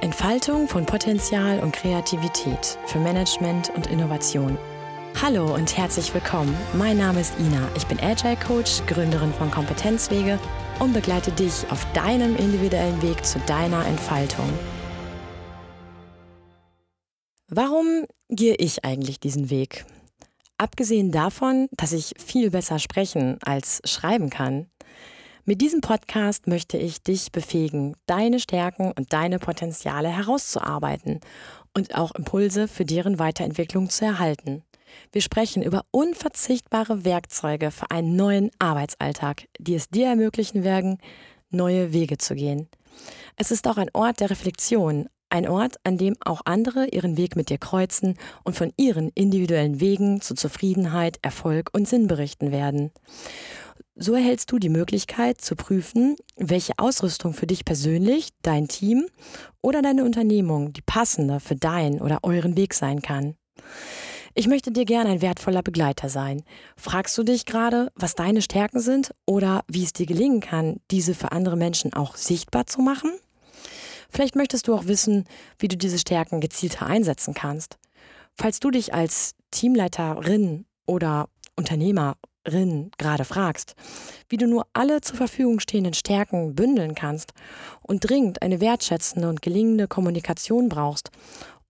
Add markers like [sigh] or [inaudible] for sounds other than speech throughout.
Entfaltung von Potenzial und Kreativität für Management und Innovation. Hallo und herzlich willkommen. Mein Name ist Ina. Ich bin Agile Coach, Gründerin von Kompetenzwege und begleite dich auf deinem individuellen Weg zu deiner Entfaltung. Warum gehe ich eigentlich diesen Weg? Abgesehen davon, dass ich viel besser sprechen als schreiben kann. Mit diesem Podcast möchte ich dich befähigen, deine Stärken und deine Potenziale herauszuarbeiten und auch Impulse für deren Weiterentwicklung zu erhalten. Wir sprechen über unverzichtbare Werkzeuge für einen neuen Arbeitsalltag, die es dir ermöglichen werden, neue Wege zu gehen. Es ist auch ein Ort der Reflexion, ein Ort, an dem auch andere ihren Weg mit dir kreuzen und von ihren individuellen Wegen zu Zufriedenheit, Erfolg und Sinn berichten werden. So erhältst du die Möglichkeit zu prüfen, welche Ausrüstung für dich persönlich, dein Team oder deine Unternehmung die passende für deinen oder euren Weg sein kann. Ich möchte dir gerne ein wertvoller Begleiter sein. Fragst du dich gerade, was deine Stärken sind oder wie es dir gelingen kann, diese für andere Menschen auch sichtbar zu machen? Vielleicht möchtest du auch wissen, wie du diese Stärken gezielter einsetzen kannst. Falls du dich als Teamleiterin oder Unternehmerin gerade fragst, wie du nur alle zur Verfügung stehenden Stärken bündeln kannst und dringend eine wertschätzende und gelingende Kommunikation brauchst,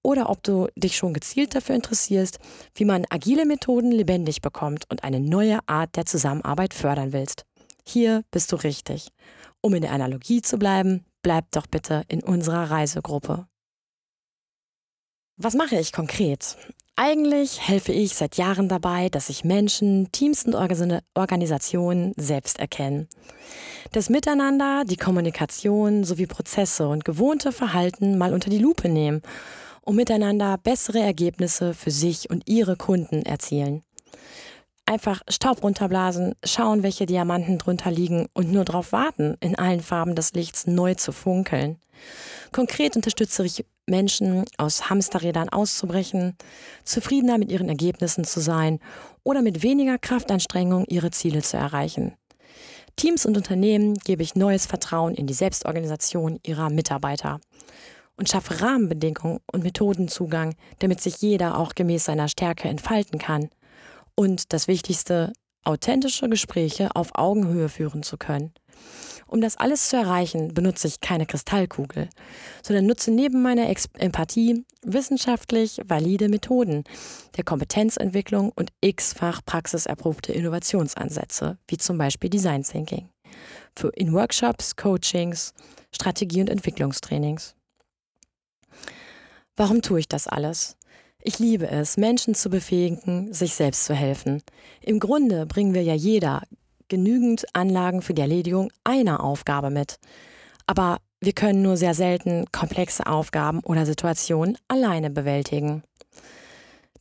oder ob du dich schon gezielt dafür interessierst, wie man agile Methoden lebendig bekommt und eine neue Art der Zusammenarbeit fördern willst. Hier bist du richtig. Um in der Analogie zu bleiben, bleib doch bitte in unserer Reisegruppe. Was mache ich konkret? Eigentlich helfe ich seit Jahren dabei, dass sich Menschen, Teams und Organisationen selbst erkennen. Das Miteinander, die Kommunikation sowie Prozesse und gewohnte Verhalten mal unter die Lupe nehmen, um miteinander bessere Ergebnisse für sich und ihre Kunden erzielen einfach Staub runterblasen, schauen, welche Diamanten drunter liegen und nur darauf warten, in allen Farben des Lichts neu zu funkeln. Konkret unterstütze ich Menschen, aus Hamsterrädern auszubrechen, zufriedener mit ihren Ergebnissen zu sein oder mit weniger Kraftanstrengung ihre Ziele zu erreichen. Teams und Unternehmen gebe ich neues Vertrauen in die Selbstorganisation ihrer Mitarbeiter und schaffe Rahmenbedingungen und Methodenzugang, damit sich jeder auch gemäß seiner Stärke entfalten kann und das Wichtigste, authentische Gespräche auf Augenhöhe führen zu können. Um das alles zu erreichen, benutze ich keine Kristallkugel, sondern nutze neben meiner Ex Empathie wissenschaftlich valide Methoden der Kompetenzentwicklung und x-fach praxiserprobte Innovationsansätze, wie zum Beispiel Design Thinking, für in Workshops, Coachings, Strategie- und Entwicklungstrainings. Warum tue ich das alles? Ich liebe es, Menschen zu befähigen, sich selbst zu helfen. Im Grunde bringen wir ja jeder genügend Anlagen für die Erledigung einer Aufgabe mit. Aber wir können nur sehr selten komplexe Aufgaben oder Situationen alleine bewältigen.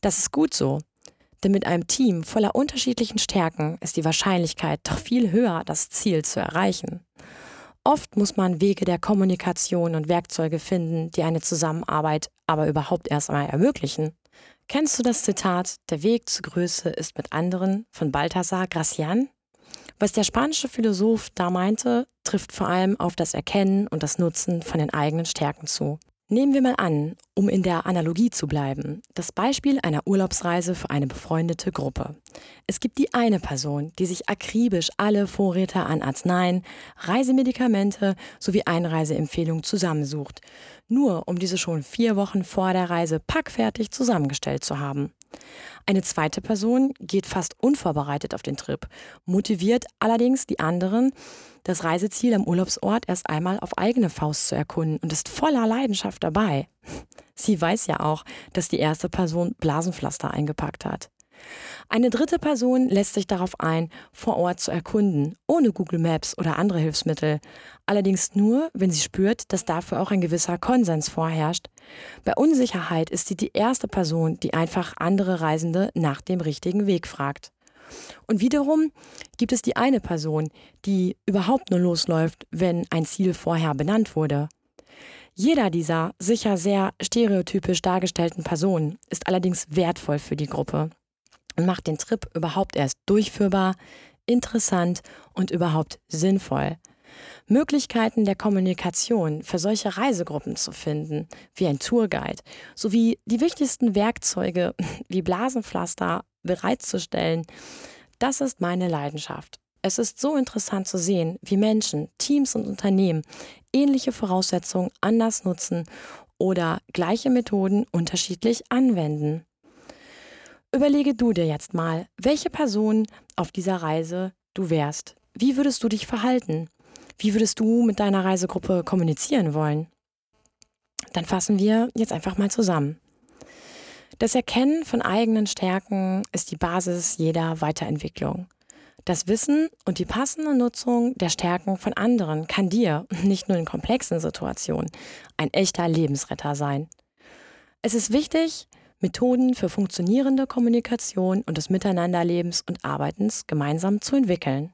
Das ist gut so, denn mit einem Team voller unterschiedlichen Stärken ist die Wahrscheinlichkeit doch viel höher, das Ziel zu erreichen. Oft muss man Wege der Kommunikation und Werkzeuge finden, die eine Zusammenarbeit aber überhaupt erst einmal ermöglichen. Kennst du das Zitat, der Weg zur Größe ist mit anderen von Balthasar Gracian? Was der spanische Philosoph da meinte, trifft vor allem auf das Erkennen und das Nutzen von den eigenen Stärken zu. Nehmen wir mal an, um in der Analogie zu bleiben, das Beispiel einer Urlaubsreise für eine befreundete Gruppe. Es gibt die eine Person, die sich akribisch alle Vorräte an Arzneien, Reisemedikamente sowie Einreiseempfehlungen zusammensucht, nur um diese schon vier Wochen vor der Reise packfertig zusammengestellt zu haben. Eine zweite Person geht fast unvorbereitet auf den Trip, motiviert allerdings die anderen, das Reiseziel am Urlaubsort erst einmal auf eigene Faust zu erkunden und ist voller Leidenschaft dabei. Sie weiß ja auch, dass die erste Person Blasenpflaster eingepackt hat. Eine dritte Person lässt sich darauf ein, vor Ort zu erkunden, ohne Google Maps oder andere Hilfsmittel. Allerdings nur, wenn sie spürt, dass dafür auch ein gewisser Konsens vorherrscht. Bei Unsicherheit ist sie die erste Person, die einfach andere Reisende nach dem richtigen Weg fragt. Und wiederum gibt es die eine Person, die überhaupt nur losläuft, wenn ein Ziel vorher benannt wurde. Jeder dieser sicher sehr stereotypisch dargestellten Personen ist allerdings wertvoll für die Gruppe macht den Trip überhaupt erst durchführbar, interessant und überhaupt sinnvoll. Möglichkeiten der Kommunikation für solche Reisegruppen zu finden, wie ein Tourguide, sowie die wichtigsten Werkzeuge [laughs] wie Blasenpflaster bereitzustellen, das ist meine Leidenschaft. Es ist so interessant zu sehen, wie Menschen, Teams und Unternehmen ähnliche Voraussetzungen anders nutzen oder gleiche Methoden unterschiedlich anwenden. Überlege du dir jetzt mal, welche Person auf dieser Reise du wärst. Wie würdest du dich verhalten? Wie würdest du mit deiner Reisegruppe kommunizieren wollen? Dann fassen wir jetzt einfach mal zusammen. Das Erkennen von eigenen Stärken ist die Basis jeder Weiterentwicklung. Das Wissen und die passende Nutzung der Stärken von anderen kann dir, [laughs] nicht nur in komplexen Situationen, ein echter Lebensretter sein. Es ist wichtig, Methoden für funktionierende Kommunikation und des Miteinanderlebens und Arbeitens gemeinsam zu entwickeln.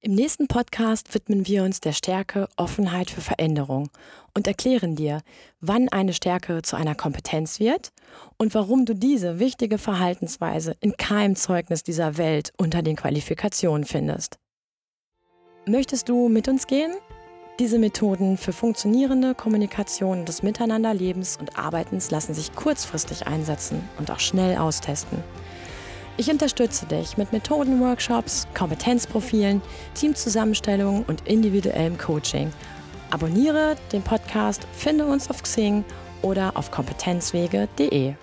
Im nächsten Podcast widmen wir uns der Stärke Offenheit für Veränderung und erklären dir, wann eine Stärke zu einer Kompetenz wird und warum du diese wichtige Verhaltensweise in keinem Zeugnis dieser Welt unter den Qualifikationen findest. Möchtest du mit uns gehen? Diese Methoden für funktionierende Kommunikation des Miteinanderlebens und Arbeitens lassen sich kurzfristig einsetzen und auch schnell austesten. Ich unterstütze dich mit Methodenworkshops, Kompetenzprofilen, Teamzusammenstellungen und individuellem Coaching. Abonniere den Podcast, finde uns auf Xing oder auf kompetenzwege.de.